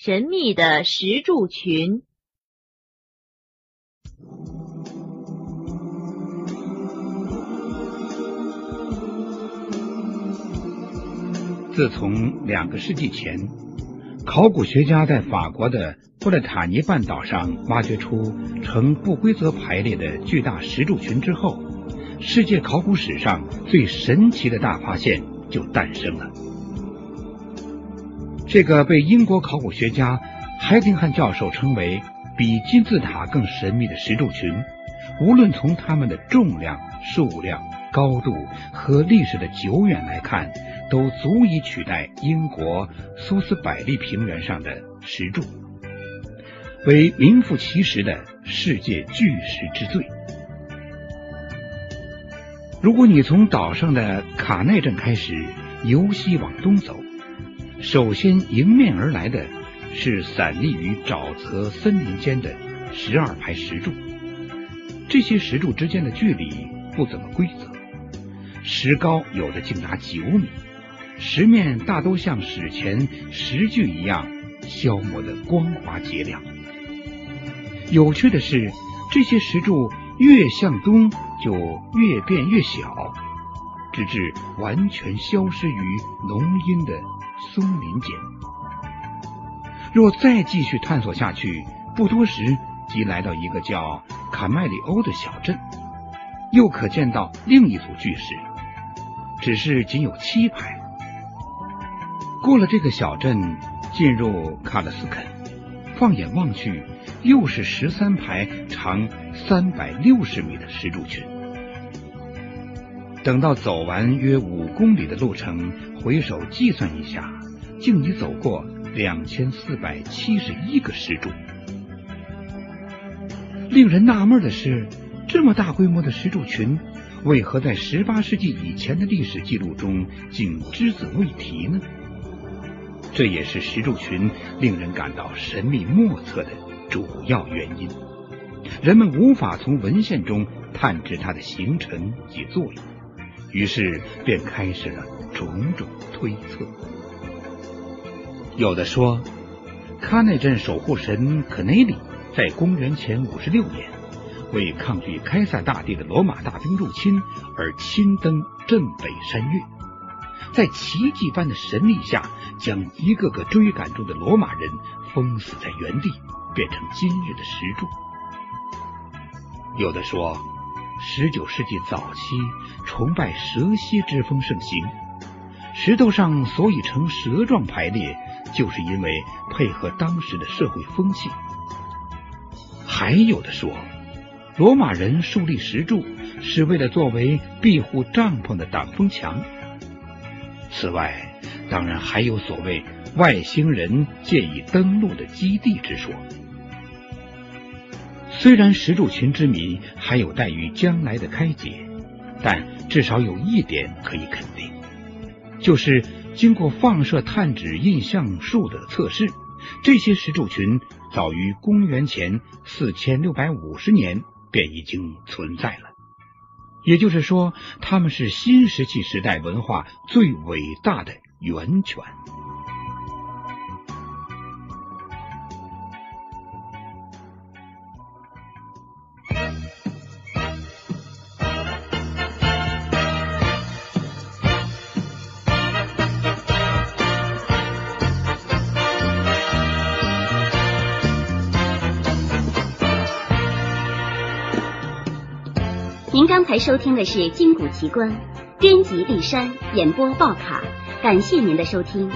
神秘的石柱群。自从两个世纪前，考古学家在法国的布列塔尼半岛上挖掘出呈不规则排列的巨大石柱群之后，世界考古史上最神奇的大发现就诞生了。这个被英国考古学家海丁汉教授称为比金字塔更神秘的石柱群，无论从它们的重量、数量、高度和历史的久远来看。都足以取代英国苏斯百利平原上的石柱，为名副其实的世界巨石之最。如果你从岛上的卡奈镇开始由西往东走，首先迎面而来的是散立于沼泽森林间的十二排石柱。这些石柱之间的距离不怎么规则，石高有的竟达九米。石面大都像史前石具一样消磨的光滑洁亮。有趣的是，这些石柱越向东就越变越小，直至完全消失于浓荫的松林间。若再继续探索下去，不多时即来到一个叫卡麦里欧的小镇，又可见到另一组巨石，只是仅有七排。过了这个小镇，进入卡勒斯肯，放眼望去，又是十三排长三百六十米的石柱群。等到走完约五公里的路程，回首计算一下，竟已走过两千四百七十一个石柱。令人纳闷的是，这么大规模的石柱群，为何在十八世纪以前的历史记录中竟只字未提呢？这也是石柱群令人感到神秘莫测的主要原因。人们无法从文献中探知它的形成及作用，于是便开始了种种推测。有的说，喀内镇守护神可内里在公元前五十六年，为抗拒开塞大帝的罗马大兵入侵而亲登镇北山岳，在奇迹般的神力下。将一个个追赶中的罗马人封死在原地，变成今日的石柱。有的说，十九世纪早期崇拜蛇蝎之风盛行，石头上所以呈蛇状排列，就是因为配合当时的社会风气。还有的说，罗马人树立石柱是为了作为庇护帐篷的挡风墙。此外，当然还有所谓外星人借以登陆的基地之说。虽然石柱群之谜还有待于将来的开解，但至少有一点可以肯定，就是经过放射探指印象术的测试，这些石柱群早于公元前四千六百五十年便已经存在了。也就是说，他们是新石器时代文化最伟大的。源泉。您刚才收听的是《金谷奇观》，编辑立山，演播报卡。感谢您的收听。